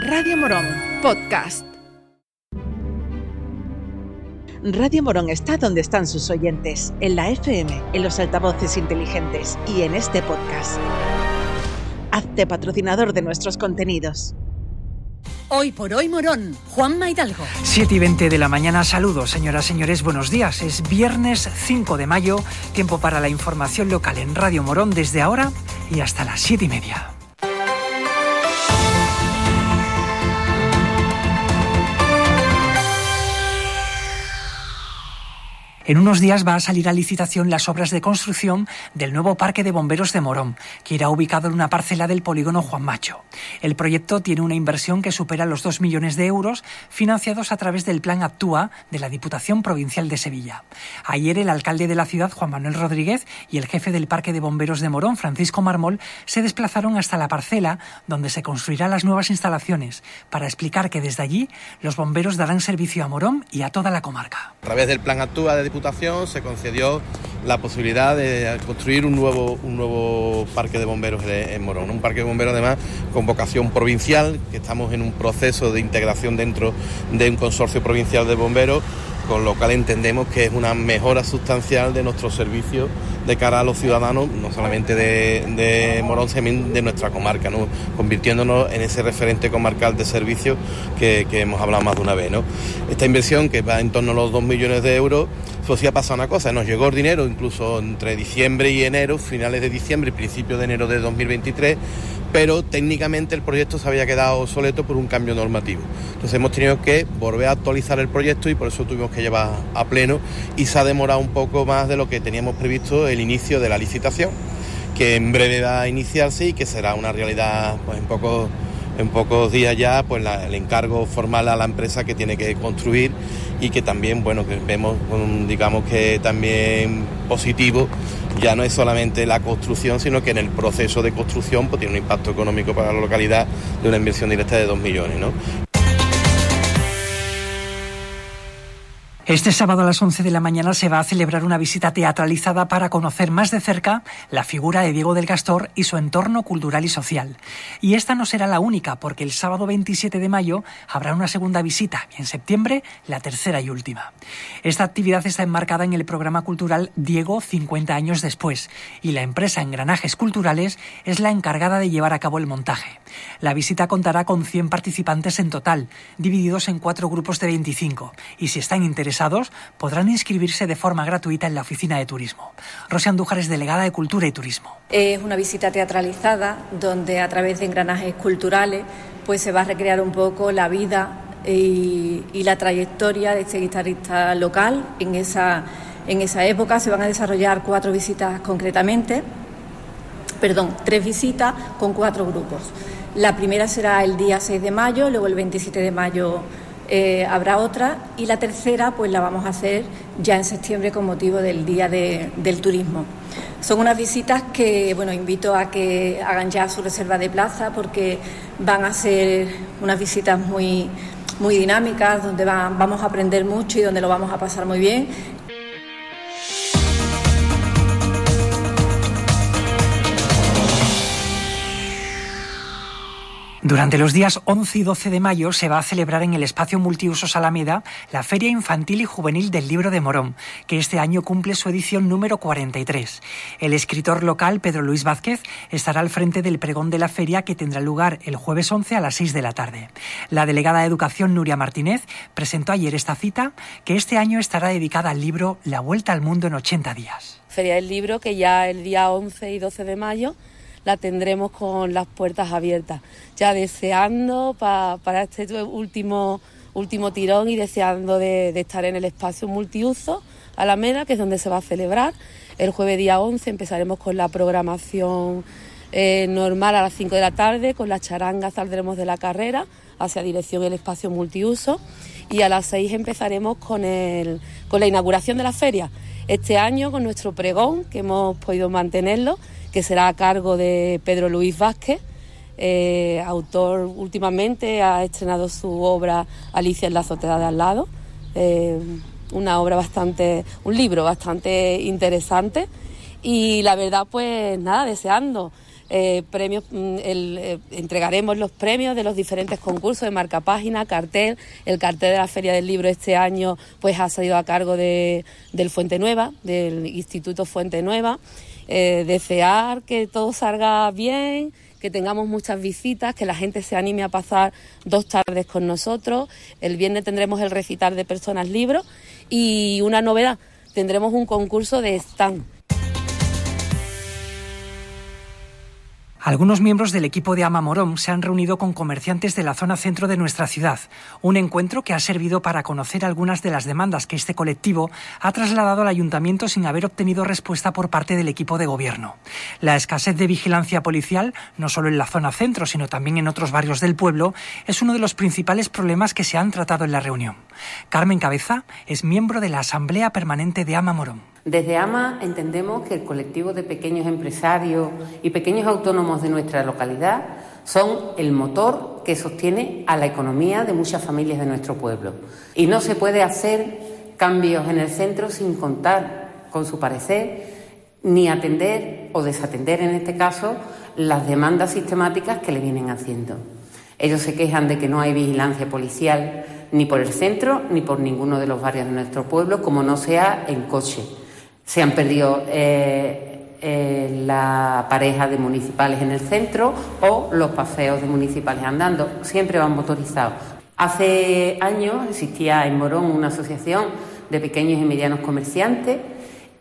Radio Morón, podcast. Radio Morón está donde están sus oyentes, en la FM, en los altavoces inteligentes y en este podcast. Hazte patrocinador de nuestros contenidos. Hoy por hoy Morón, Juan Maidalgo. 7 y 20 de la mañana, saludos señoras, señores, buenos días. Es viernes 5 de mayo, tiempo para la información local en Radio Morón desde ahora y hasta las 7 y media. En unos días va a salir a licitación las obras de construcción del nuevo Parque de Bomberos de Morón, que irá ubicado en una parcela del polígono Juan Macho. El proyecto tiene una inversión que supera los 2 millones de euros, financiados a través del Plan Actúa de la Diputación Provincial de Sevilla. Ayer el alcalde de la ciudad, Juan Manuel Rodríguez, y el jefe del Parque de Bomberos de Morón, Francisco Marmol, se desplazaron hasta la parcela donde se construirán las nuevas instalaciones, para explicar que desde allí los bomberos darán servicio a Morón y a toda la comarca. A través del Plan Actúa de Se concedió la posibilidad de construir un nuevo, un nuevo parque de bomberos en Morón, un parque de bomberos además con vocación provincial, que estamos en un proceso de integración dentro de un consorcio provincial de bomberos con lo cual entendemos que es una mejora sustancial de nuestro servicio de cara a los ciudadanos, no solamente de, Morón, sino de nuestra comarca, ¿no? convirtiéndonos en ese referente comarcal de servicios que, que, hemos hablado más de una vez. ¿no? Esta inversión, que va en torno a los 2 millones de euros, pues sí ha pasado una cosa, nos llegó el dinero incluso entre diciembre y enero, finales de diciembre y principios de enero de 2023, pero técnicamente el proyecto se había quedado obsoleto por un cambio normativo. Entonces hemos tenido que volver a actualizar el proyecto y por eso tuvimos que llevar a pleno y se ha demorado un poco más de lo que teníamos previsto el inicio de la licitación, que en breve va a iniciarse y que será una realidad pues, en pocos días ya pues el encargo formal a la empresa que tiene que construir y que también bueno que vemos digamos que también positivo ya no es solamente la construcción sino que en el proceso de construcción pues tiene un impacto económico para la localidad de una inversión directa de 2 millones ¿no? Este sábado a las 11 de la mañana se va a celebrar una visita teatralizada para conocer más de cerca la figura de Diego del Castor y su entorno cultural y social. Y esta no será la única, porque el sábado 27 de mayo habrá una segunda visita y en septiembre la tercera y última. Esta actividad está enmarcada en el programa cultural Diego 50 años después y la empresa Engranajes Culturales es la encargada de llevar a cabo el montaje. La visita contará con 100 participantes en total, divididos en cuatro grupos de 25, y si están interesados podrán inscribirse de forma gratuita en la oficina de turismo. Rosy Andújar es delegada de Cultura y Turismo. Es una visita teatralizada donde a través de engranajes culturales pues se va a recrear un poco la vida y, y la trayectoria de este guitarrista local. En esa, en esa época se van a desarrollar cuatro visitas concretamente, perdón, tres visitas con cuatro grupos. La primera será el día 6 de mayo, luego el 27 de mayo eh, habrá otra y la tercera pues la vamos a hacer ya en septiembre con motivo del Día de, del Turismo. Son unas visitas que bueno invito a que hagan ya su reserva de plaza porque van a ser unas visitas muy muy dinámicas donde va, vamos a aprender mucho y donde lo vamos a pasar muy bien Durante los días 11 y 12 de mayo se va a celebrar en el espacio multiusos Alameda la Feria Infantil y Juvenil del Libro de Morón, que este año cumple su edición número 43. El escritor local Pedro Luis Vázquez estará al frente del pregón de la feria que tendrá lugar el jueves 11 a las 6 de la tarde. La delegada de Educación Nuria Martínez presentó ayer esta cita que este año estará dedicada al libro La Vuelta al Mundo en 80 días. Feria del Libro que ya el día 11 y 12 de mayo la tendremos con las puertas abiertas, ya deseando para este último, último tirón y deseando de, estar en el espacio multiuso Alameda, que es donde se va a celebrar. El jueves día 11 empezaremos con la programación eh, normal a las 5 de la tarde, con las charangas saldremos de la carrera hacia dirección el espacio multiuso y a las 6 empezaremos con, el, con la inauguración de la feria. Este año con nuestro pregón, que hemos podido mantenerlo, que será a cargo de Pedro Luis Vázquez, eh, autor últimamente ha estrenado su obra Alicia en la azotea de al lado, eh, una obra bastante, un libro bastante interesante y la verdad pues nada, deseando eh, premios, mm, entregaremos los premios de los diferentes concursos de marca página, cartel. El cartel de la Feria del Libro este año pues ha salido a cargo de, del Fuente Nueva, del Instituto Fuente Nueva. Eh, desear que todo salga bien, que tengamos muchas visitas, que la gente se anime a pasar dos tardes con nosotros. El viernes tendremos el recitar de personas libros y una novedad, tendremos un concurso de stand Algunos miembros del equipo de Ama Morón se han reunido con comerciantes de la zona centro de nuestra ciudad, un encuentro que ha servido para conocer algunas de las demandas que este colectivo ha trasladado al ayuntamiento sin haber obtenido respuesta por parte del equipo de gobierno. La escasez de vigilancia policial, no solo en la zona centro, sino también en otros barrios del pueblo, es uno de los principales problemas que se han tratado en la reunión. Carmen Cabeza es miembro de la Asamblea Permanente de Ama Morón. Desde AMA entendemos que el colectivo de pequeños empresarios y pequeños autónomos de nuestra localidad son el motor que sostiene a la economía de muchas familias de nuestro pueblo. Y no se puede hacer cambios en el centro sin contar con su parecer ni atender o desatender en este caso las demandas sistemáticas que le vienen haciendo. Ellos se quejan de que no hay vigilancia policial ni por el centro ni por ninguno de los barrios de nuestro pueblo, como no sea en coche se han perdido eh, eh, la pareja de municipales en el centro o los paseos de municipales andando, siempre van motorizados. Hace años existía en Morón una asociación de pequeños y medianos comerciantes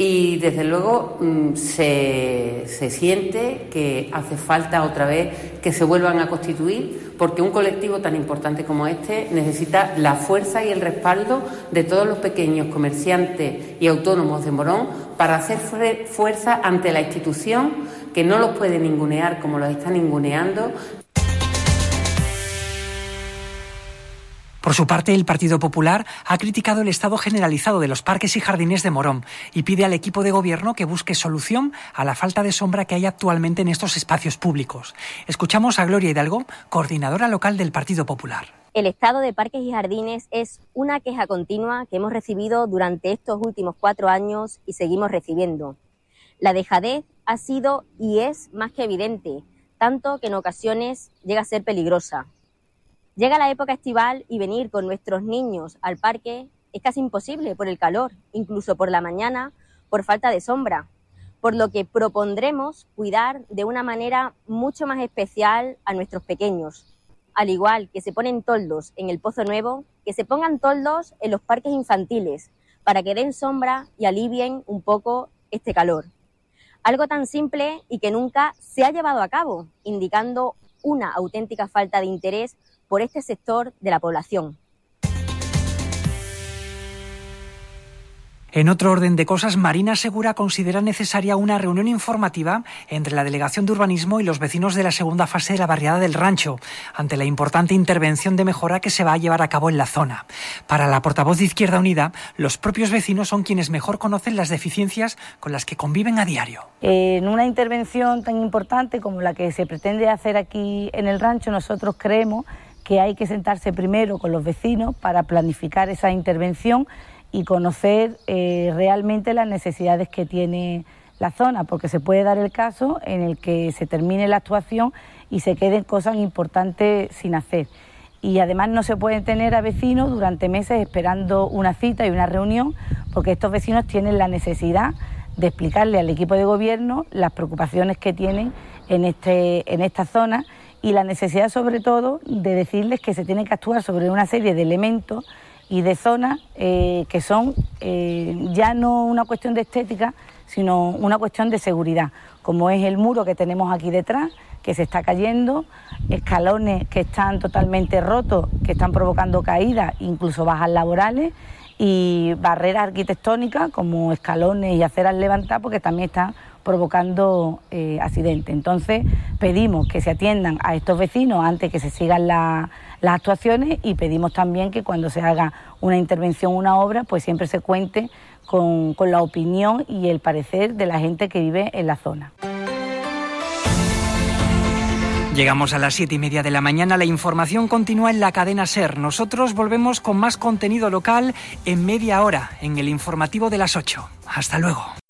y desde luego mm, se, se, siente que hace falta otra vez que se vuelvan a constituir porque un colectivo tan importante como este necesita la fuerza y el respaldo de todos los pequeños comerciantes y autónomos de Morón para hacer fuerza ante la institución que no los puede ningunear como los está ninguneando, Por su parte, el Partido Popular ha criticado el estado generalizado de los parques y jardines de Morón y pide al equipo de gobierno que busque solución a la falta de sombra que hay actualmente en estos espacios públicos. Escuchamos a Gloria Hidalgo, coordinadora local del Partido Popular. El estado de parques y jardines es una queja continua que hemos recibido durante estos últimos cuatro años y seguimos recibiendo. La dejadez ha sido y es más que evidente, tanto que en ocasiones llega a ser peligrosa. Llega la época estival y venir con nuestros niños al parque es casi imposible por el calor, incluso por la mañana, por falta de sombra, por lo que propondremos cuidar de una manera mucho más especial a nuestros pequeños. Al igual que se ponen toldos en el Pozo Nuevo, que se pongan toldos en los parques infantiles para que den sombra y alivien un poco este calor. Algo tan simple y que nunca se ha llevado a cabo, indicando una auténtica falta de interés por este sector de la población. En otro orden de cosas, Marina Segura considera necesaria una reunión informativa entre la Delegación de Urbanismo y los vecinos de la segunda fase de la barriada del Rancho, ante la importante intervención de mejora que se va a llevar a cabo en la zona. Para la portavoz de Izquierda Unida, los propios vecinos son quienes mejor conocen las deficiencias con las que conviven a diario. En una intervención tan importante como la que se pretende hacer aquí en el Rancho, nosotros creemos que hay que sentarse primero con los vecinos para planificar esa intervención y conocer eh, realmente las necesidades que tiene la zona, porque se puede dar el caso en el que se termine la actuación y se queden cosas importantes sin hacer. Y además no se pueden tener a vecinos durante meses esperando una cita y una reunión, porque estos vecinos tienen la necesidad de explicarle al equipo de gobierno las preocupaciones que tienen en, este, en esta zona y la necesidad sobre todo de decirles que se tiene que actuar sobre una serie de elementos y de zonas eh, que son eh, ya no una cuestión de estética, sino una cuestión de seguridad, como es el muro que tenemos aquí detrás, que se está cayendo, escalones que están totalmente rotos, que están provocando caídas, incluso bajas laborales, y barreras arquitectónicas como escalones y aceras levantadas, porque también están provocando eh, accidentes. Entonces pedimos que se atiendan a estos vecinos antes que se sigan las actuaciones y pedimos también que cuando se haga una intervención, una obra, pues siempre se cuente con, la opinión y el parecer de la gente que vive en la zona. Llegamos a las siete y media de la mañana. La información continúa en la cadena Ser. Nosotros volvemos con más contenido local en media hora, en el informativo de las 8. Hasta luego.